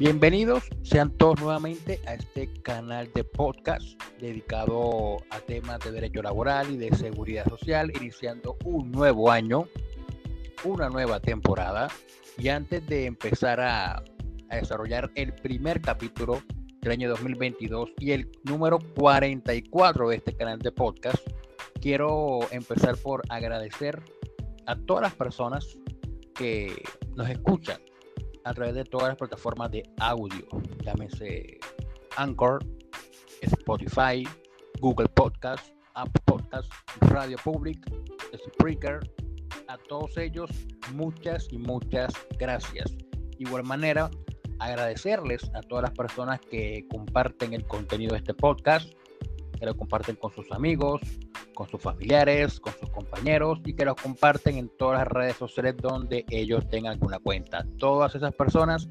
Bienvenidos sean todos nuevamente a este canal de podcast dedicado a temas de derecho laboral y de seguridad social, iniciando un nuevo año, una nueva temporada. Y antes de empezar a, desarrollar el primer capítulo del año 2022 y el número 44 de este canal de podcast, quiero empezar por agradecer a todas las personas que nos escuchan a través de todas las plataformas de audio, llámese Anchor, Spotify, Google Podcast, Apple Podcast, Radio Public, Spreaker. A todos ellos, muchas y muchas gracias. igual manera, agradecerles a todas las personas que comparten el contenido de este podcast, que lo comparten con sus amigos, con sus familiares, con sus compañeros y que los comparten en todas las redes sociales donde ellos tengan alguna cuenta. Todas esas personas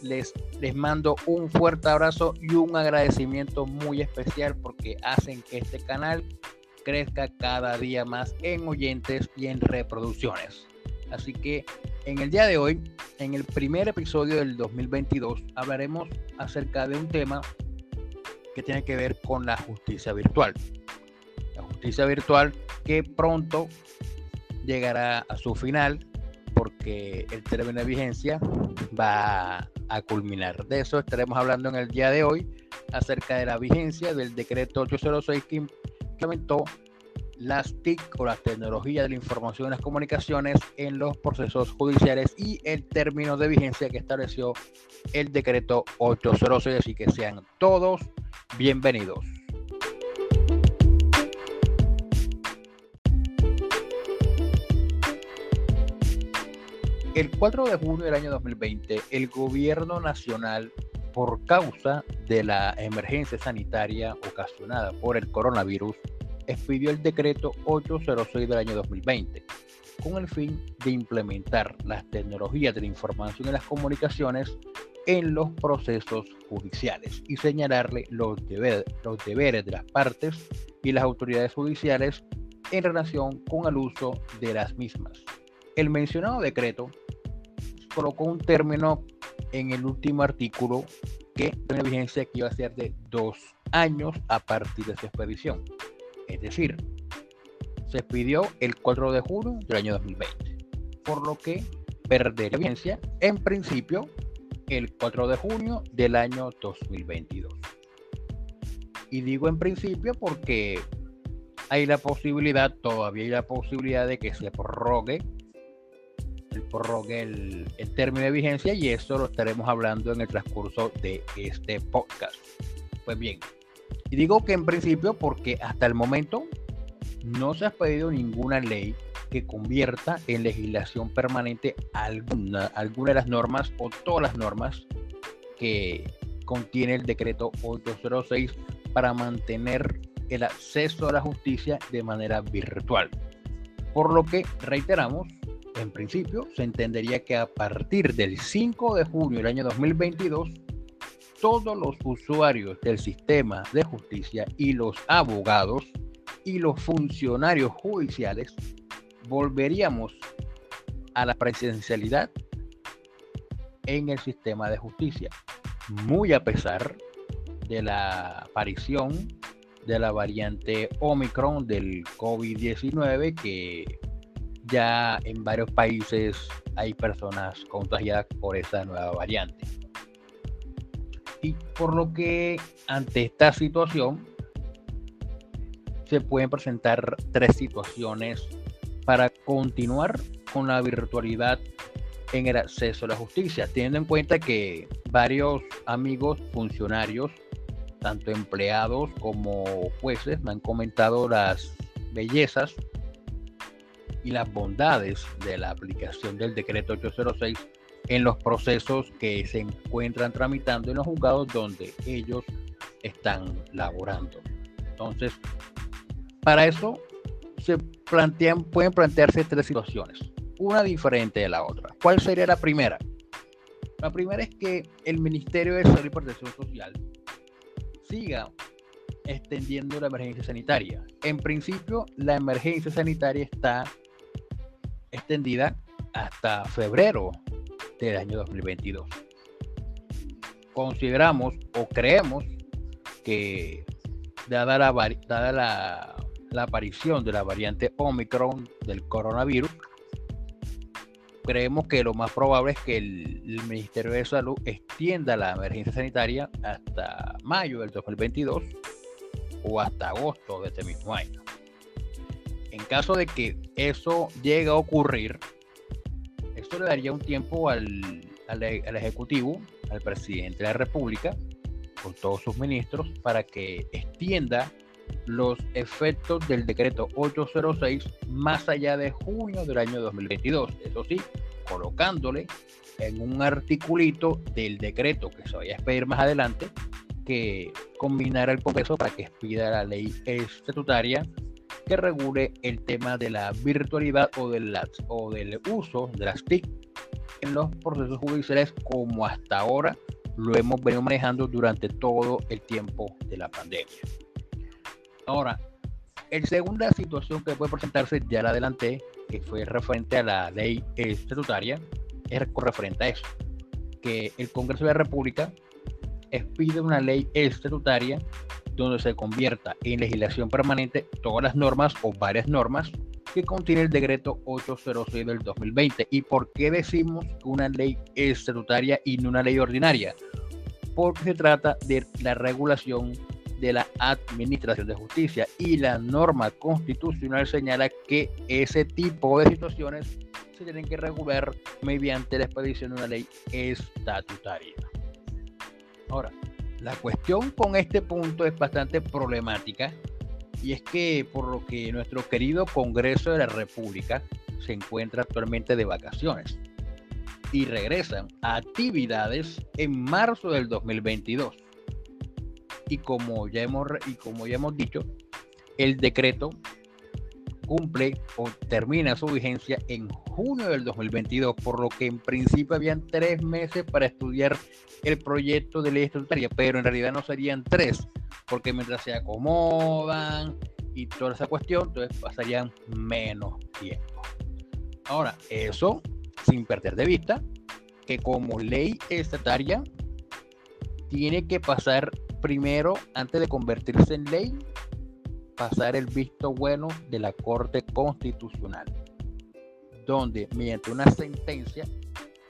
les, les mando un fuerte abrazo y un agradecimiento muy especial porque hacen que este canal crezca cada día más en oyentes y en reproducciones. Así que en el día de hoy, en el primer episodio del 2022, hablaremos acerca de un tema que tiene que ver con la justicia virtual la justicia virtual que pronto llegará a su final porque el término de vigencia va a culminar. De eso estaremos hablando en el día de hoy acerca de la vigencia del decreto 806 que implementó las TIC o las tecnologías de la información y las comunicaciones en los procesos judiciales y el término de vigencia que estableció el decreto 806. Así que sean todos bienvenidos. El 4 de junio del año 2020, el gobierno nacional, por causa de la emergencia sanitaria ocasionada por el coronavirus, expidió el decreto 806 del año 2020, con el fin de implementar las tecnologías de la información y las comunicaciones en los procesos judiciales y señalarle los, deberes de las partes y las autoridades judiciales en relación con el uso de las mismas. El mencionado decreto colocó un término en el último artículo que tiene vigencia que iba a ser de dos años a partir de su expedición. Es decir, se expidió el 4 de junio del año 2020, por lo que perdería vigencia en principio el 4 de junio del año 2022. Y digo en principio porque hay la posibilidad, todavía hay la posibilidad de que se prorrogue el prorrogue el, término de vigencia y eso lo estaremos hablando en el transcurso de este podcast. Pues bien, y digo que en principio porque hasta el momento no se ha pedido ninguna ley que convierta en legislación permanente alguna, alguna de las normas o todas las normas que contiene el decreto 806 para mantener el acceso a la justicia de manera virtual. Por lo que reiteramos en principio, se entendería que a partir del 5 de junio del año 2022, todos los usuarios del sistema de justicia y los abogados y los funcionarios judiciales volveríamos a la presencialidad en el sistema de justicia, muy a pesar de la aparición de la variante Omicron del COVID-19 que ya en varios países hay personas contagiadas por esa nueva variante. Y por lo que ante esta situación se pueden presentar tres situaciones para continuar con la virtualidad en el acceso a la justicia, teniendo en cuenta que varios amigos funcionarios, tanto empleados como jueces, me han comentado las bellezas y las bondades de la aplicación del decreto 806 en los procesos que se encuentran tramitando en los juzgados donde ellos están laborando. Entonces, para eso se plantean, pueden plantearse tres situaciones, una diferente de la otra. ¿Cuál sería la primera? La primera es que el Ministerio de Salud y Protección Social siga extendiendo la emergencia sanitaria. En principio, la emergencia sanitaria está extendida hasta febrero del año 2022. consideramos o creemos que dada la, dada la aparición de la variante Omicron del coronavirus, creemos que lo más probable es que el, Ministerio de Salud extienda la emergencia sanitaria hasta mayo del 2022 o hasta agosto de este mismo año. En caso de que eso llegue a ocurrir, esto le daría un tiempo al, al, al Ejecutivo, al presidente de la República, con todos sus ministros, para que extienda los efectos del decreto 806 más allá de junio del año 2022. Eso sí, colocándole en un articulito del decreto que se vaya a expedir más adelante que combinara el Congreso para que expida la ley estatutaria que regule el tema de la virtualidad o del, o del uso de las TIC en los procesos judiciales como hasta ahora lo hemos venido manejando durante todo el tiempo de la pandemia. Ahora, el segunda situación que puede presentarse, ya la adelanté, que fue referente a la ley estatutaria, es referente a eso, que el Congreso de la República expide una ley estatutaria donde se convierta en legislación permanente todas las normas o varias normas que contiene el decreto 806 del 2020. ¿Y por qué decimos una ley estatutaria y no una ley ordinaria? Porque se trata de la regulación de la Administración de Justicia y la norma constitucional señala que ese tipo de situaciones se tienen que regular mediante la expedición de una ley estatutaria. Ahora, la cuestión con este punto es bastante problemática y es que por lo que nuestro querido Congreso de la República se encuentra actualmente de vacaciones y regresan a actividades en marzo del 2022 y como ya hemos, y como ya hemos dicho, el decreto cumple o termina su vigencia en junio del 2022, por lo que en principio habían tres meses para estudiar el proyecto de ley estatutaria, pero en realidad no serían tres, porque mientras se acomodan y toda esa cuestión, entonces pasarían menos tiempo. Ahora, eso sin perder de vista que como ley estatutaria tiene que pasar primero, antes de convertirse en ley, pasar el visto bueno de la Corte Constitucional, donde mediante una sentencia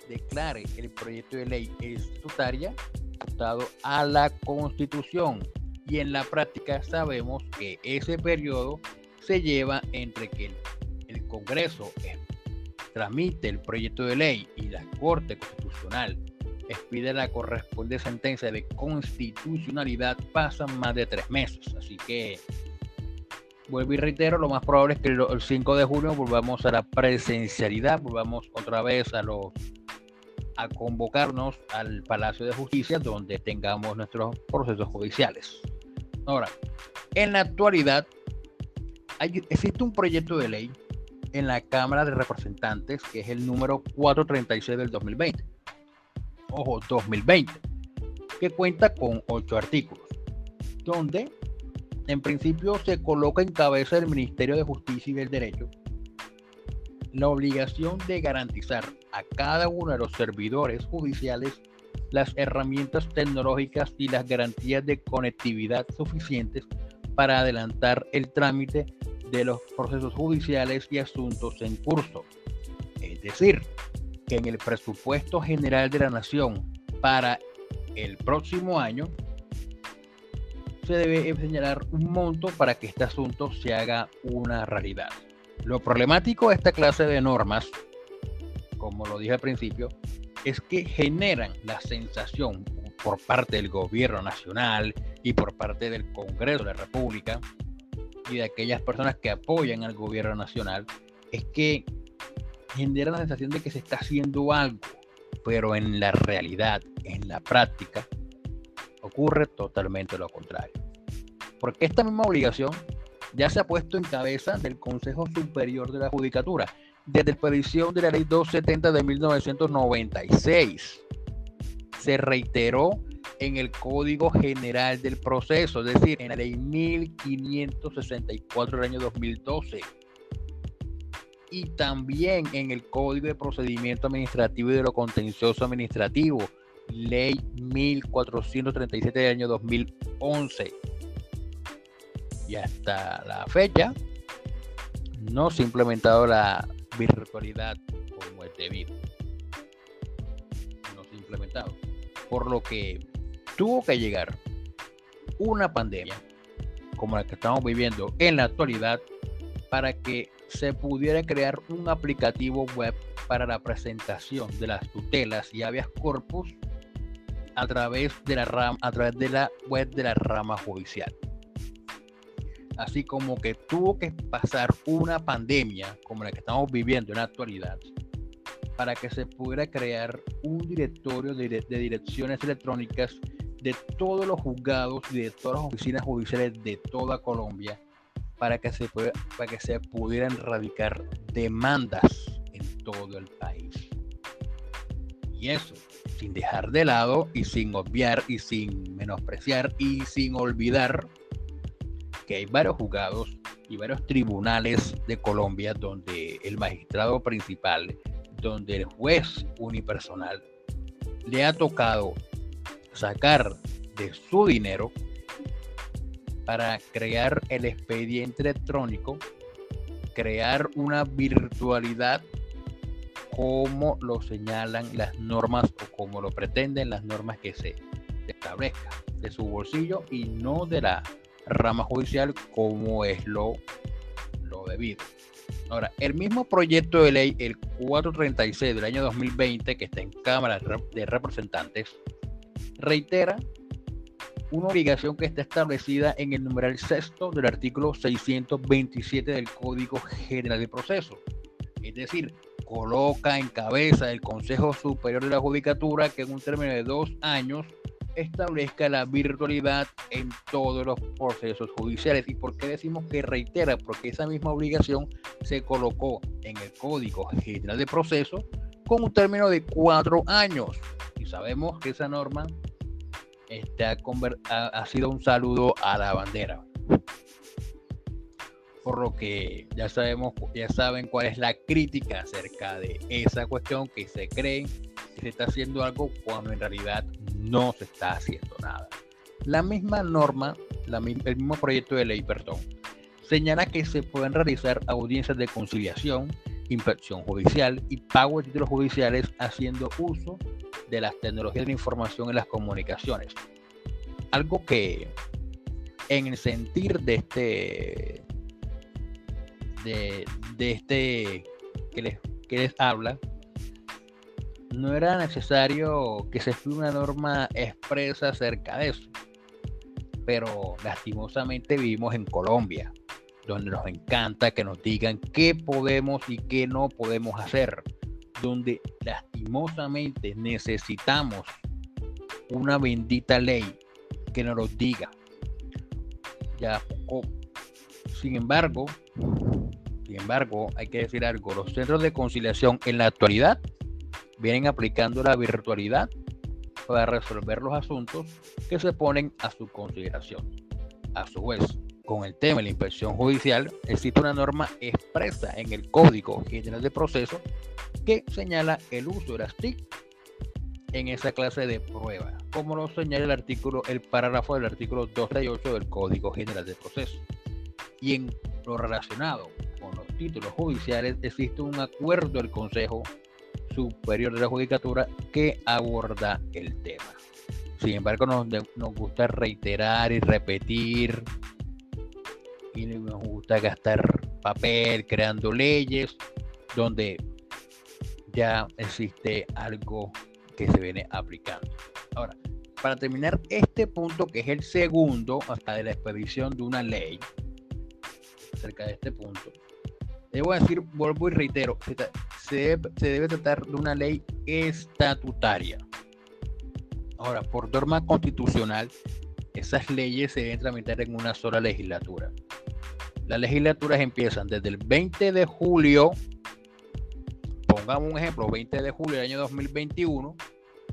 declare el proyecto de ley estatutaria ajustado a la Constitución. Y en la práctica sabemos que ese periodo se lleva entre que el, Congreso tramite el proyecto de ley y la Corte Constitucional expide la correspondiente sentencia de constitucionalidad pasan más de tres meses. Así que, vuelvo y reitero, lo más probable es que el 5 de junio volvamos a la presencialidad, volvamos otra vez a los a convocarnos al Palacio de Justicia donde tengamos nuestros procesos judiciales. Ahora, en la actualidad hay, existe un proyecto de ley en la Cámara de Representantes que es el número 436 del 2020 ojo, 2020, que cuenta con ocho artículos, donde en principio se coloca en cabeza del Ministerio de Justicia y del Derecho la obligación de garantizar a cada uno de los servidores judiciales las herramientas tecnológicas y las garantías de conectividad suficientes para adelantar el trámite de los procesos judiciales y asuntos en curso. Es decir, en el presupuesto general de la nación para el próximo año se debe señalar un monto para que este asunto se haga una realidad. Lo problemático de esta clase de normas, como lo dije al principio, es que generan la sensación por parte del gobierno nacional y por parte del Congreso de la República y de aquellas personas que apoyan al gobierno nacional, es que genera la sensación de que se está haciendo algo, pero en la realidad, en la práctica, ocurre totalmente lo contrario. Porque esta misma obligación ya se ha puesto en cabeza del Consejo Superior de la Judicatura desde la expedición de la Ley 270 de 1996. Se reiteró en el Código General del Proceso, es decir, en la Ley 1564 del año 2012 y también en el Código de Procedimiento Administrativo y de lo Contencioso Administrativo Ley 1437 del año 2011. Y hasta la fecha no se ha implementado la virtualidad como es debido. No se ha implementado. Por lo que tuvo que llegar una pandemia como la que estamos viviendo en la actualidad para que se pudiera crear un aplicativo web para la presentación de las tutelas y habeas corpus a través de la rama, a través de la web de la rama judicial. Así como que tuvo que pasar una pandemia como la que estamos viviendo en la actualidad para que se pudiera crear un directorio de direcciones electrónicas de todos los juzgados y de todas las oficinas judiciales de toda Colombia para que se, para que se pudieran erradicar demandas en todo el país. Y eso, sin dejar de lado y sin obviar y sin menospreciar y sin olvidar que hay varios juzgados y varios tribunales de Colombia donde el magistrado principal, donde el juez unipersonal le ha tocado sacar de su dinero para crear el expediente electrónico, crear una virtualidad como lo señalan las normas o como lo pretenden las normas que se establezcan de su bolsillo y no de la rama judicial como es lo, lo debido. Ahora, el mismo proyecto de ley, el 436 del año 2020, que está en Cámara de Representantes, reitera una obligación que está establecida en el numeral sexto del artículo 627 del Código General de Proceso. Es decir, coloca en cabeza del Consejo Superior de la Judicatura que en un término de dos años establezca la virtualidad en todos los procesos judiciales. ¿Y por qué decimos que reitera? Porque esa misma obligación se colocó en el Código General de Proceso con un término de cuatro años. Y sabemos que esa norma este, ha, sido un saludo a la bandera. Por lo que ya sabemos, ya saben cuál es la crítica acerca de esa cuestión que se cree que se está haciendo algo cuando en realidad no se está haciendo nada. La misma norma, el mismo proyecto de ley, perdón, señala que se pueden realizar audiencias de conciliación, inspección judicial y pago de títulos judiciales haciendo uso de las tecnologías de información en las comunicaciones. Algo que en el sentir de este de, este que les, que les habla, no era necesario que se fuera una norma expresa acerca de eso. Pero lastimosamente vivimos en Colombia, donde nos encanta que nos digan qué podemos y qué no podemos hacer donde lastimosamente necesitamos una bendita ley que nos lo diga. Ya Sin embargo, sin embargo, hay que decir algo, los centros de conciliación en la actualidad vienen aplicando la virtualidad para resolver los asuntos que se ponen a su consideración. A su vez, con el tema de la inspección judicial, existe una norma expresa en el Código General de Proceso que señala el uso de las TIC en esa clase de prueba, como lo señala el artículo, el parágrafo del artículo 238 del Código General de Proceso. Y en lo relacionado con los títulos judiciales existe un acuerdo del Consejo Superior de la Judicatura que aborda el tema. Sin embargo, nos, nos gusta reiterar y repetir y nos gusta gastar papel creando leyes donde ya existe algo que se viene aplicando. Ahora, para terminar este punto, que es el segundo hasta de la expedición de una ley, acerca de este punto, debo decir, vuelvo y reitero, se debe, se debe tratar de una ley estatutaria. Ahora, por norma constitucional, esas leyes se deben tramitar en una sola legislatura. Las legislaturas empiezan desde el 20 de julio pongamos un ejemplo, 20 de julio del año 2021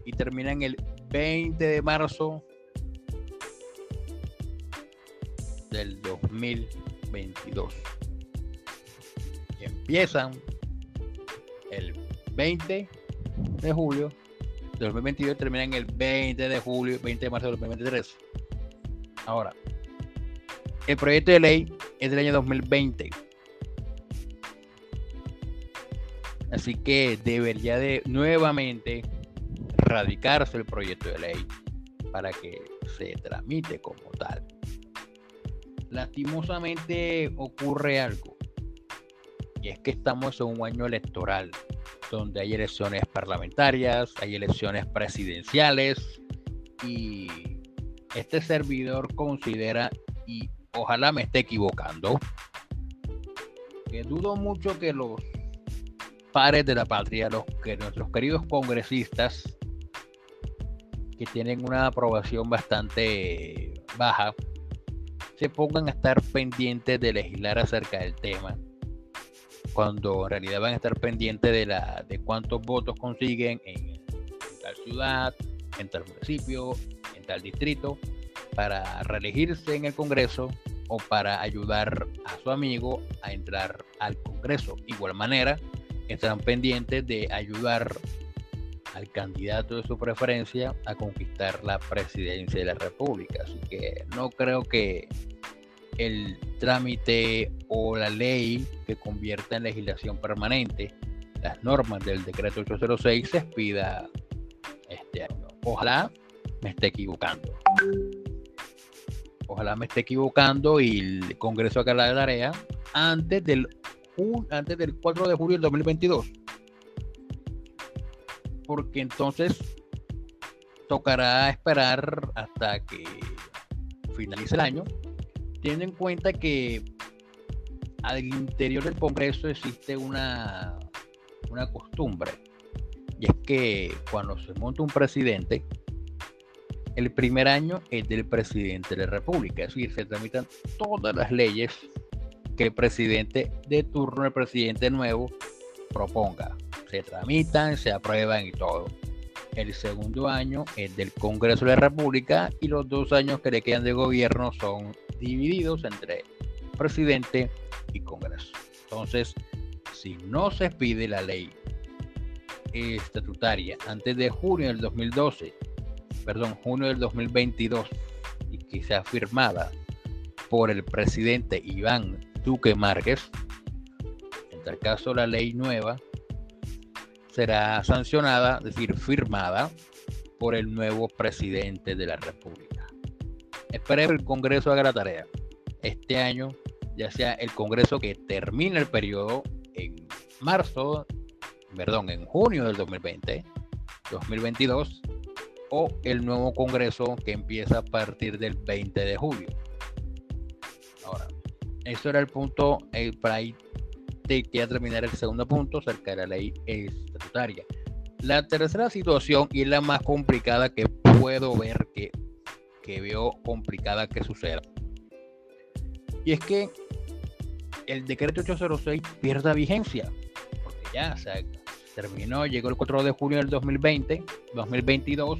y terminan el 20 de marzo del 2022. Y empiezan el 20 de julio de 2022 termina en el 20 de julio, 20 de marzo de 2023. Ahora, el proyecto de ley es del año 2020. Así que debería de nuevamente radicarse el proyecto de ley para que se tramite como tal. Lastimosamente ocurre algo, y es que estamos en un año electoral, donde hay elecciones parlamentarias, hay elecciones presidenciales, y este servidor considera, y ojalá me esté equivocando, que dudo mucho que los padres de la patria, los que nuestros queridos congresistas, que tienen una aprobación bastante baja, se pongan a estar pendientes de legislar acerca del tema, cuando en realidad van a estar pendientes de, la, de cuántos votos consiguen en, tal ciudad, en tal municipio, en tal distrito, para reelegirse en el Congreso o para ayudar a su amigo a entrar al Congreso. Igual manera, están pendientes de ayudar al candidato de su preferencia a conquistar la presidencia de la República. Así que no creo que el trámite o la ley que convierta en legislación permanente las normas del decreto 806 se expida este año. Ojalá me esté equivocando. Ojalá me esté equivocando y el Congreso haga la tarea antes del, antes del 4 de julio del 2022 porque entonces tocará esperar hasta que finalice el año, teniendo en cuenta que al interior del Congreso existe una, una costumbre, y es que cuando se monta un presidente, el primer año es del presidente de la República, es decir, se tramitan todas las leyes que el presidente de turno, el presidente nuevo, proponga se tramitan, se aprueban y todo. El segundo año es del Congreso de la República y los dos años que le quedan de gobierno son divididos entre presidente y Congreso. Entonces, si no se pide la ley estatutaria antes de junio del 2012, perdón, junio del 2022, y que sea firmada por el presidente Iván Duque Márquez, en tal caso la ley nueva será sancionada, es decir, firmada por el nuevo presidente de la República. Esperemos que el Congreso haga la tarea. Este año, ya sea el Congreso que termine el periodo en marzo, perdón, en junio del 2020, 2022, o el nuevo Congreso que empieza a partir del 20 de julio. Eso era el punto el para que terminar el segundo punto acerca de la ley estatutaria. La tercera situación y la más complicada que puedo ver que, que veo complicada que suceda. Y es que el decreto 806 pierda vigencia. Porque ya se terminó, llegó el 4 de junio del 2020, 2022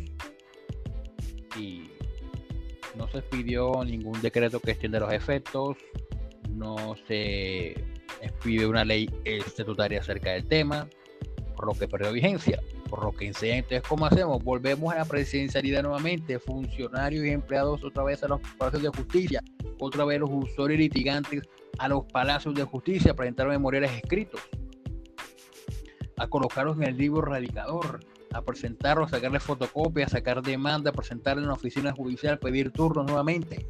y no se pidió ningún decreto que extienda los efectos, no se pide una ley estatutaria acerca del tema, por lo que perdió vigencia. Por lo que entonces, ¿cómo hacemos? Volvemos a la presidencialidad nuevamente, funcionarios y empleados otra vez a los palacios de justicia, otra vez los usuarios litigantes a los palacios de justicia a presentar memoriales escritos, a colocarlos en el libro radicador, a presentarlos, a sacarle fotocopias, a sacar demanda, a presentarlo en la oficina judicial, pedir turnos nuevamente.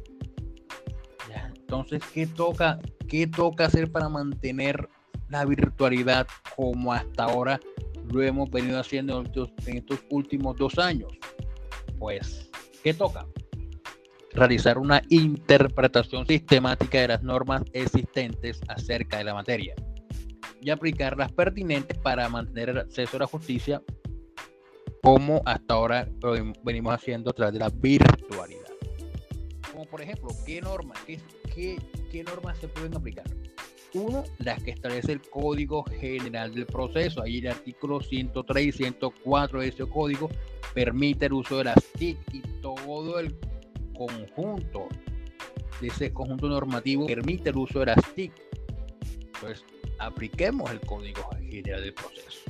Entonces, ¿qué toca? ¿Qué toca hacer para mantener la virtualidad como hasta ahora lo hemos venido haciendo en estos, últimos dos años? Pues, ¿qué toca? Realizar una interpretación sistemática de las normas existentes acerca de la materia y aplicarlas pertinentes para mantener el acceso a la justicia como hasta ahora lo venimos haciendo a través de la virtualidad. Por ejemplo, ¿qué normas, qué ¿qué, normas se pueden aplicar? Uno, las que establece el Código General del Proceso. Ahí el artículo 103 y 104 de ese código permite el uso de las TIC y todo el conjunto de ese conjunto normativo permite el uso de las TIC. Pues apliquemos el Código General del Proceso.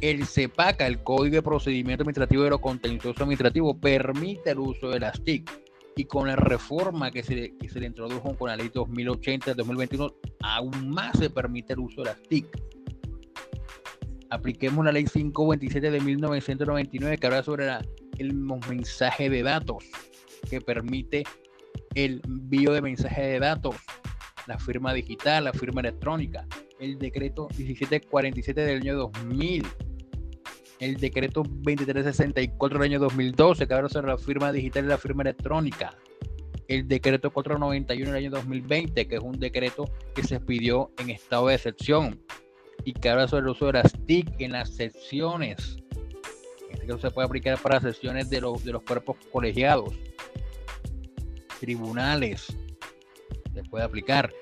el CEPACA, el Código de Procedimiento Administrativo de lo Contencioso Administrativo, permite el uso de las TIC. Y con la reforma que se, que se le introdujo con la ley 2080 2021, aún más se permite el uso de las TIC. Apliquemos la ley 527 de 1999 que habla sobre el mensaje de datos, que permite el envío de mensaje de datos, la firma digital, la firma electrónica, el decreto 1747 del año 2000 el decreto 2364 del año 2012, que habla sobre la firma digital y la firma electrónica. El decreto 491 del año 2020, que es un decreto que se pidió en estado de excepción y que habla sobre el uso de las TIC en las secciones. Este caso se puede aplicar para sesiones de los, de los cuerpos colegiados, tribunales, se puede aplicar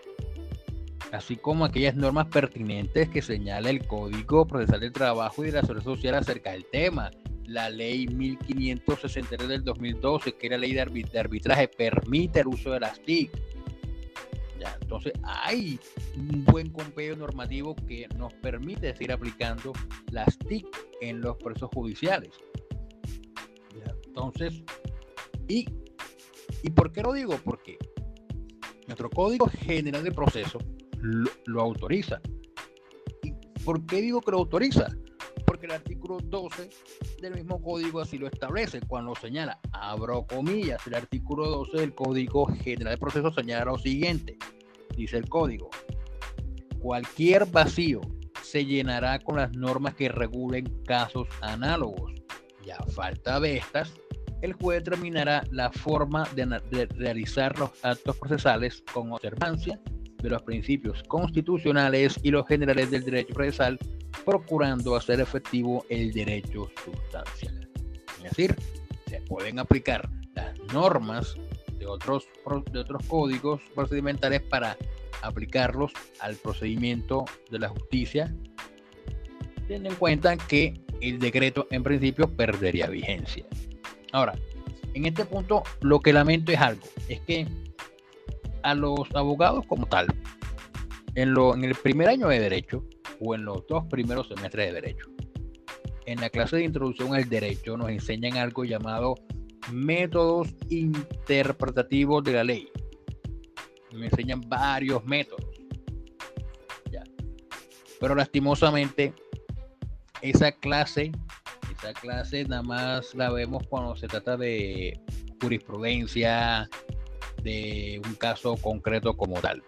así como aquellas normas pertinentes que señala el Código Procesal del Trabajo y de la Seguridad Social acerca del tema. La ley 1563 del 2012, que era ley de, arbitraje, permite el uso de las TIC. Entonces hay un buen compendio normativo que nos permite seguir aplicando las TIC en los procesos judiciales. entonces, y, ¿y por qué lo digo? Porque nuestro Código General de Proceso lo, autoriza. ¿Y por qué digo que lo autoriza? Porque el artículo 12 del mismo código así lo establece cuando señala, abro comillas, el artículo 12 del Código General de Procesos señala lo siguiente, dice el código, cualquier vacío se llenará con las normas que regulen casos análogos y a falta de estas, el juez determinará la forma de realizar los actos procesales con observancia de los principios constitucionales y los generales del derecho procesal, procurando hacer efectivo el derecho sustancial. Es decir, se pueden aplicar las normas de otros, de otros códigos procedimentales para aplicarlos al procedimiento de la justicia, teniendo en cuenta que el decreto en principio perdería vigencia. Ahora, en este punto lo que lamento es algo, es que a los abogados como tal, en, lo, en el primer año de derecho o en los dos primeros semestres de derecho. En la clase de introducción al derecho nos enseñan algo llamado métodos interpretativos de la ley. Me enseñan varios métodos. Pero lastimosamente, esa clase, esa clase nada más la vemos cuando se trata de jurisprudencia, de un caso concreto como tal.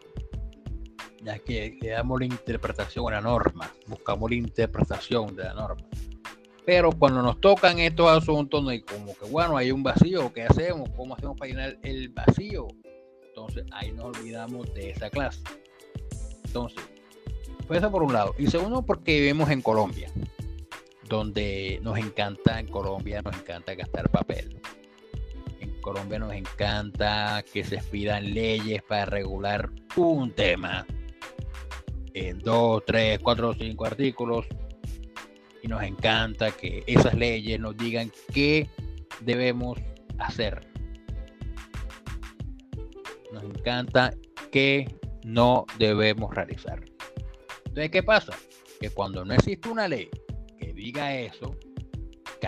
Ya que le damos la interpretación a la norma, buscamos la interpretación de la norma. Pero cuando nos tocan estos asuntos, no hay como que, bueno, hay un vacío, ¿qué hacemos? ¿Cómo hacemos para llenar el vacío? Entonces ahí nos olvidamos de esa clase. Entonces, pues eso por un lado. Y segundo, porque vivimos en Colombia, donde nos encanta, en Colombia nos encanta gastar papel. Colombia nos encanta que se expidan leyes para regular un tema en dos, tres, cuatro, cinco artículos. Y nos encanta que esas leyes nos digan qué debemos hacer. Nos encanta qué no debemos realizar. Entonces, ¿qué pasa? Que cuando no existe una ley que diga eso,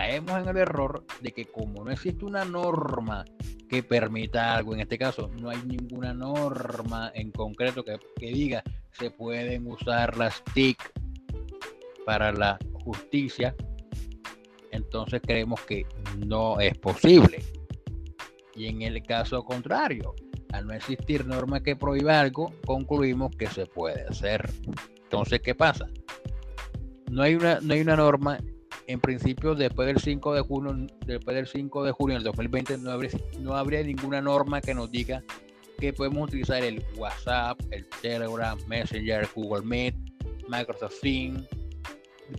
caemos en el error de que como no existe una norma que permita algo, en este caso no hay ninguna norma en concreto que, diga se pueden usar las TIC para la justicia, entonces creemos que no es posible. Y en el caso contrario, al no existir norma que prohíba algo, concluimos que se puede hacer. Entonces, ¿qué pasa? No hay una, no hay una norma en principio después del 5 de junio, después del 5 de junio del 2020 no habría, ninguna norma que nos diga que podemos utilizar el WhatsApp, el Telegram, Messenger, Google Meet, Microsoft Teams,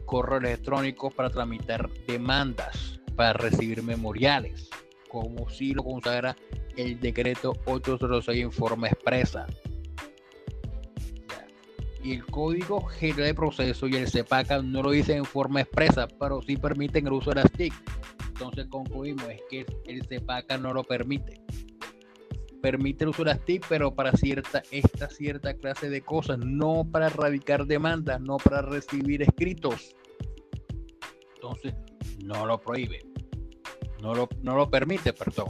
correo electrónico para tramitar demandas, para recibir memoriales, como si lo consagra el decreto 806 en forma expresa y el Código General de Proceso y el CEPACA no lo dicen en forma expresa, pero sí permiten el uso de las TIC. Entonces concluimos es que el CEPACA no lo permite. Permite el uso de las TIC, pero para cierta, esta cierta clase de cosas, no para erradicar demandas, no para recibir escritos. entonces no lo prohíbe, no lo, no lo permite, perdón.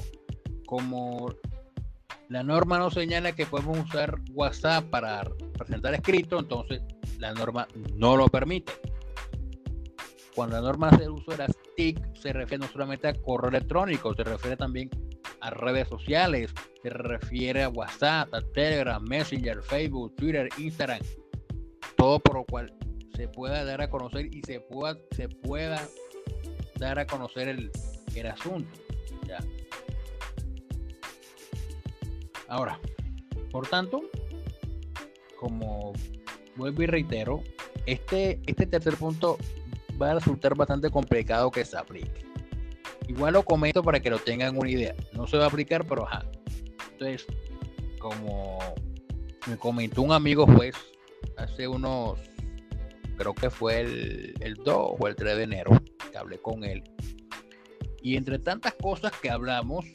Como la norma no señala que podemos usar WhatsApp para presentar escrito, entonces la norma no lo permite. Cuando la norma hace uso de las TIC, se refiere no solamente a correo electrónico, se refiere también a redes sociales, se refiere a WhatsApp, a Telegram, Messenger, Facebook, Twitter, Instagram, todo por lo cual se pueda dar a conocer y se pueda, se pueda dar a conocer el, el asunto. Ya. Ahora, por tanto, como vuelvo y reitero, este, este tercer punto va a resultar bastante complicado que se aplique. Igual lo comento para que lo tengan una idea. No se va a aplicar, pero ajá. Entonces, como me comentó un amigo juez hace unos, creo que fue el, el 2 o el 3 de enero, que hablé con él. Y entre tantas cosas que hablamos,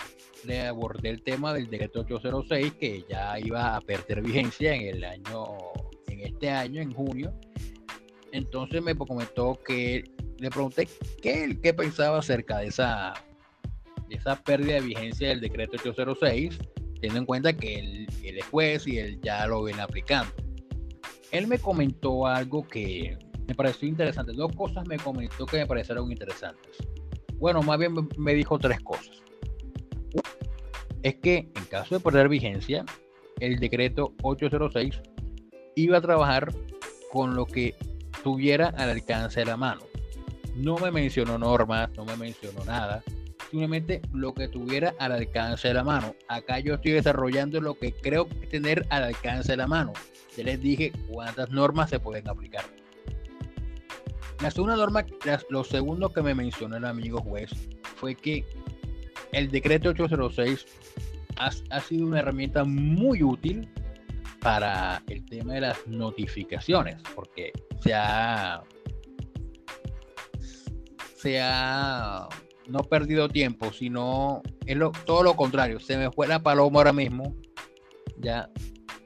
le abordé el tema del decreto 806 que ya iba a perder vigencia en el año, en este año, en junio. Entonces me comentó que le pregunté qué, qué pensaba acerca de esa, de esa pérdida de vigencia del decreto 806, teniendo en cuenta que él, él es juez y él ya lo viene aplicando. Él me comentó algo que me pareció interesante. Dos cosas me comentó que me parecieron interesantes. Bueno, más bien me dijo tres cosas es que en caso de perder vigencia, el decreto 806 iba a trabajar con lo que tuviera al alcance de la mano. No me mencionó normas, no me mencionó nada, simplemente lo que tuviera al alcance de la mano. Acá yo estoy desarrollando lo que creo tener al alcance de la mano. Ya les dije cuántas normas se pueden aplicar. La segunda norma, lo segundo que me mencionó el amigo juez fue que el decreto 806 ha, sido una herramienta muy útil para el tema de las notificaciones, porque se ha, se ha no perdido tiempo, sino es todo lo contrario. Se me fue la paloma ahora mismo, ya,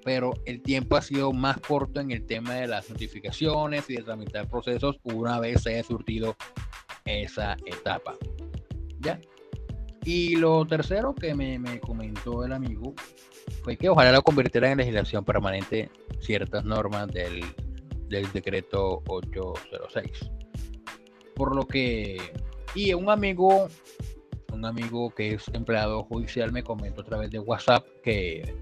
pero el tiempo ha sido más corto en el tema de las notificaciones y de tramitar procesos una vez se haya surtido esa etapa. ¿Ya? Y lo tercero que me, comentó el amigo fue que ojalá lo convirtiera en legislación permanente ciertas normas del, del decreto 806. Por lo que, y un amigo, un amigo que es empleado judicial me comentó a través de WhatsApp que,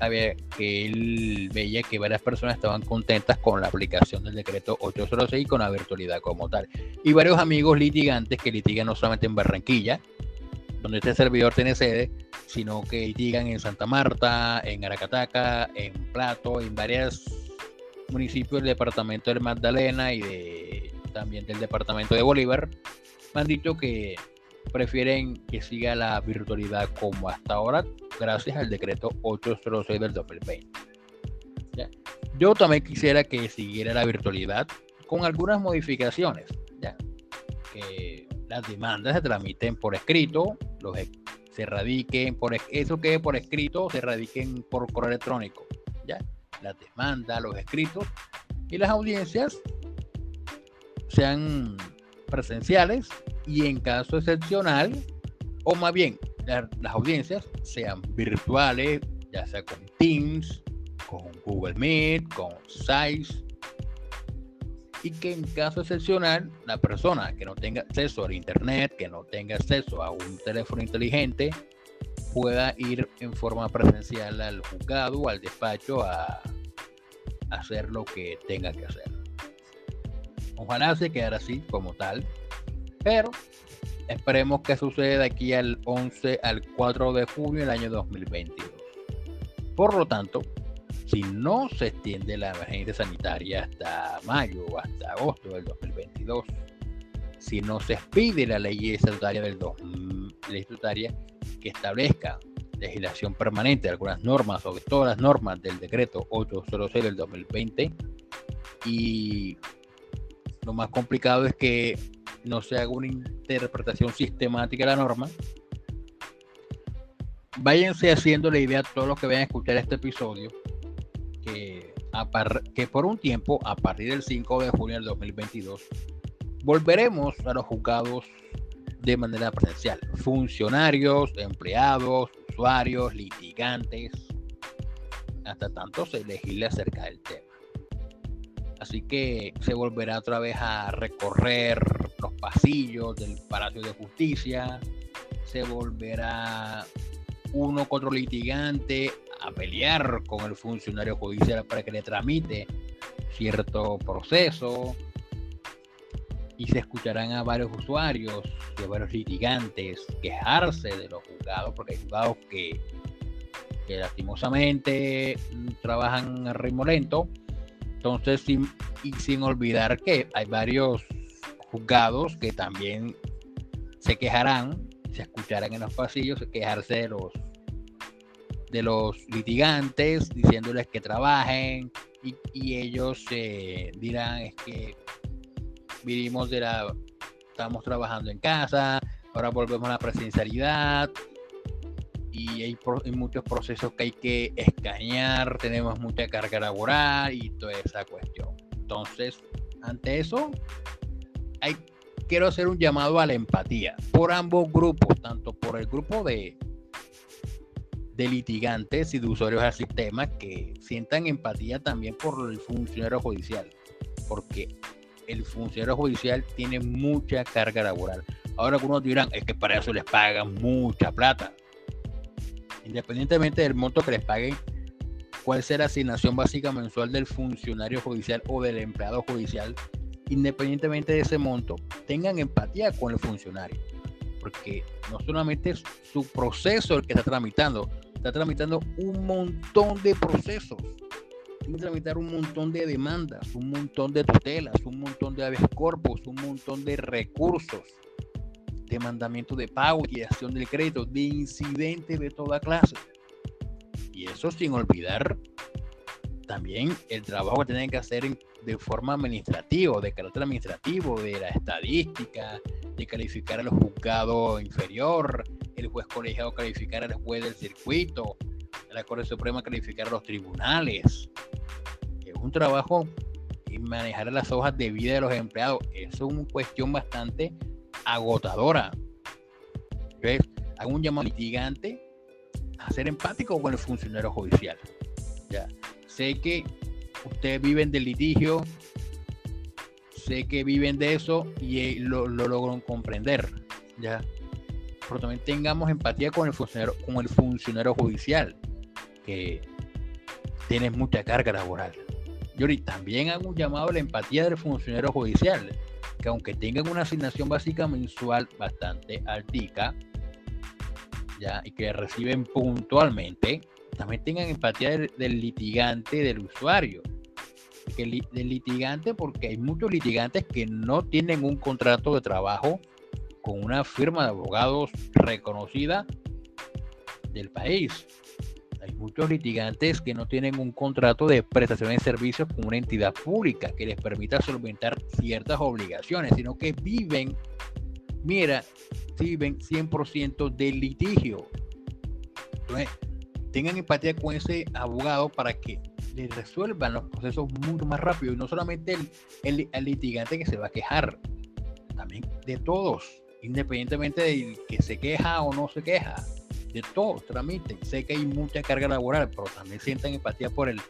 había, que él veía que varias personas estaban contentas con la aplicación del decreto 806 y con la virtualidad como tal. Y varios amigos litigantes que litigan no solamente en Barranquilla, donde este servidor tiene sede, sino que digan en Santa Marta, en Aracataca, en Plato, en varios municipios del departamento del Magdalena y de, también del departamento de Bolívar, me han dicho que prefieren que siga la virtualidad como hasta ahora, gracias al decreto 806 del 2020. Yo también quisiera que siguiera la virtualidad con algunas modificaciones, ¿ya? Las demandas se tramiten por escrito, los, se radiquen por eso que por escrito, se radiquen por correo electrónico. ¿ya? Las demandas, los escritos y las audiencias sean presenciales y en caso excepcional, o más bien las audiencias sean virtuales, ya sea con Teams, con Google Meet, con Size, y que en caso excepcional la persona que no tenga acceso al internet, que no tenga acceso a un teléfono inteligente, pueda ir en forma presencial al juzgado al despacho a, hacer lo que tenga que hacer. Ojalá se quedara así como tal, pero esperemos que suceda aquí al 11 al 4 de junio del año 2022. Por lo tanto, si no se extiende la emergencia sanitaria hasta mayo o hasta agosto del 2022, si no se expide la ley estatutaria del ley estatutaria que establezca legislación permanente, algunas normas, sobre todas las normas del decreto 806 del 2020, y lo más complicado es que no se haga una interpretación sistemática de la norma. Váyanse haciendo la idea todos los que vayan a escuchar este episodio que, por un tiempo, a partir del 5 de junio del 2022, volveremos a los juzgados de manera presencial. Funcionarios, empleados, usuarios, litigantes, hasta tanto se acerca del tema. Así que se volverá otra vez a recorrer los pasillos del Palacio de Justicia, se volverá uno con otro litigante a pelear con el funcionario judicial para que le tramite cierto proceso. Y se escucharán a varios usuarios y a varios litigantes quejarse de los juzgados porque hay juzgados que, que lastimosamente trabajan a ritmo lento. Entonces sin, y sin olvidar que hay varios juzgados que también se quejarán se escucharán en los pasillos quejarse de los de los litigantes diciéndoles que trabajen y, ellos eh, dirán es que vivimos de la estamos trabajando en casa ahora volvemos a la presencialidad y hay, hay, muchos procesos que hay que escanear tenemos mucha carga laboral y toda esa cuestión. Entonces ante eso hay quiero hacer un llamado a la empatía por ambos grupos, tanto por el grupo de, litigantes y de usuarios del sistema que sientan empatía también por el funcionario judicial, porque el funcionario judicial tiene mucha carga laboral. Ahora algunos dirán, es que para eso les pagan mucha plata. Independientemente del monto que les paguen, cuál sea la asignación básica mensual del funcionario judicial o del empleado judicial, independientemente de ese monto, tengan empatía con el funcionario. Porque no solamente es su proceso el que está tramitando, está tramitando un montón de procesos. Tiene que tramitar un montón de demandas, un montón de tutelas, un montón de habeas corpus, un montón de recursos, de mandamiento de pago, y acción del crédito, de incidentes de toda clase. Y eso sin olvidar también el trabajo que tienen que hacer de forma administrativa, de carácter administrativo, de la estadística, de calificar al juzgado inferior, el juez colegiado calificar al juez del circuito, la Corte Suprema calificar a los tribunales. Es un trabajo y manejar las hojas de vida de los empleados. es una cuestión bastante agotadora. ¿Ves? Hago un llamado litigante a ser empático con el funcionario judicial. ¿ya? Sé que ustedes viven del litigio, sé que viven de eso y eh, lo, lo logran comprender, ¿ya? Pero también tengamos empatía con el funcionario, con el funcionario judicial, que tiene mucha carga laboral. Yo también hago un llamado a la empatía del funcionario judicial, que aunque tengan una asignación básica mensual bastante altica, ya, y que reciben puntualmente, también tengan empatía del, litigante, del usuario. del litigante, porque hay muchos litigantes que no tienen un contrato de trabajo con una firma de abogados reconocida del país. Hay muchos litigantes que no tienen un contrato de prestación de servicios con una entidad pública que les permita solventar ciertas obligaciones, sino que viven, mira, viven 100% del litigio. Tengan empatía con ese abogado para que le resuelvan los procesos mucho más rápido y no solamente el, litigante que se va a quejar, también de todos, independientemente de que se queja o no se queja, de todos tramiten. Sé que hay mucha carga laboral, pero también sientan empatía por el,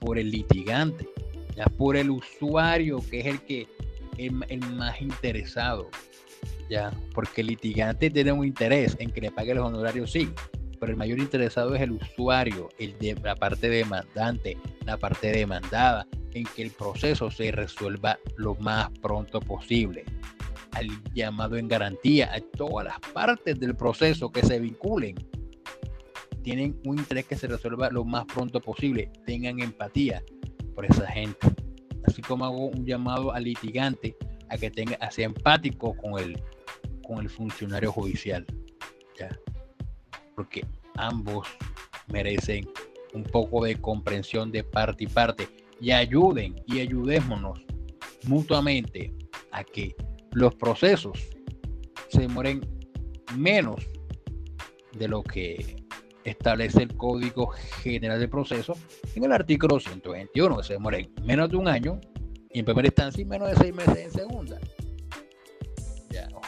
por el litigante, ya por el usuario que es el que el, el más interesado, ya, porque el litigante tiene un interés en que le pague los honorarios, sí, pero el mayor interesado es el usuario, el de la parte demandante, la parte demandada, en que el proceso se resuelva lo más pronto posible. Al llamado en garantía, a todas las partes del proceso que se vinculen, tienen un interés que se resuelva lo más pronto posible. Tengan empatía por esa gente. Así como hago un llamado al litigante a que tenga, a sea empático con el, con el funcionario judicial. ¿ya? Porque ambos merecen un poco de comprensión de parte y parte y ayuden y ayudémonos mutuamente a que los procesos se demoren menos de lo que establece el Código General de Procesos en el artículo 121, que se demoren menos de un año y en primera instancia y menos de seis meses en segunda.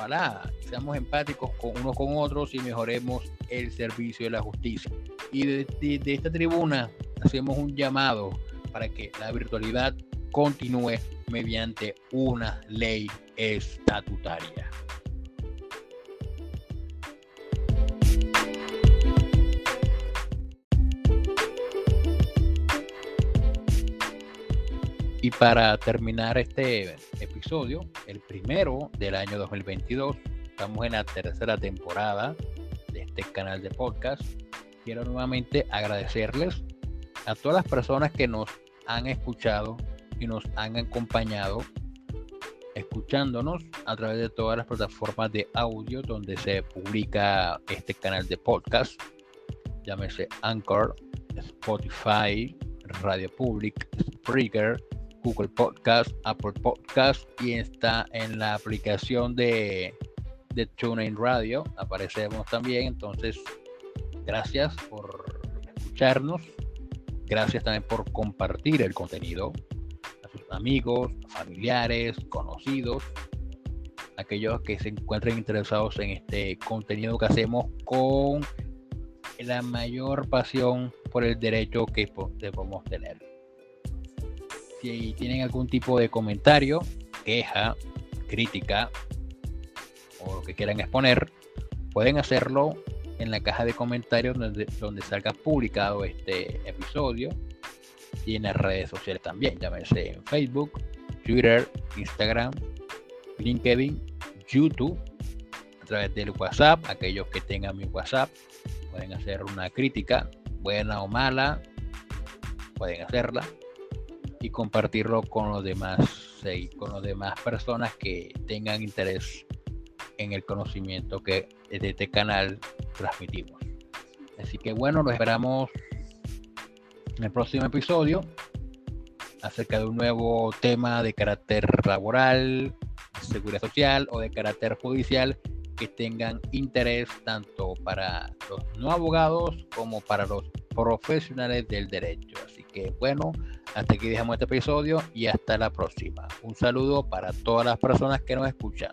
Ojalá seamos empáticos con unos con otros y mejoremos el servicio de la justicia. Y de esta tribuna hacemos un llamado para que la virtualidad continúe mediante una ley estatutaria. Para terminar este episodio, el primero del año 2022, estamos en la tercera temporada de este canal de podcast. Quiero nuevamente agradecerles a todas las personas que nos han escuchado y nos han acompañado escuchándonos a través de todas las plataformas de audio donde se publica este canal de podcast. Llámese Anchor, Spotify, Radio Public, Spreaker, Google Podcast, Apple Podcast y está en la aplicación de, de TuneIn Radio. Aparecemos también. Entonces, gracias por escucharnos. Gracias también por compartir el contenido a sus amigos, familiares, conocidos, aquellos que se encuentren interesados en este contenido que hacemos con la mayor pasión por el derecho que podemos tener. Si tienen algún tipo de comentario, queja, crítica o lo que quieran exponer, pueden hacerlo en la caja de comentarios donde, salga publicado este episodio y en las redes sociales también, llámese en Facebook, Twitter, Instagram, LinkedIn, YouTube, a través del WhatsApp, aquellos que tengan mi WhatsApp pueden hacer una crítica, buena o mala, pueden hacerla y compartirlo con los demás, con los demás personas que tengan interés en el conocimiento que de este canal transmitimos. Así que bueno, nos esperamos en el próximo episodio acerca de un nuevo tema de carácter laboral, seguridad social o de carácter judicial que tengan interés tanto para los no abogados como para los profesionales del derecho. Así que bueno, hasta aquí dejamos este episodio y hasta la próxima. Un saludo para todas las personas que nos escuchan.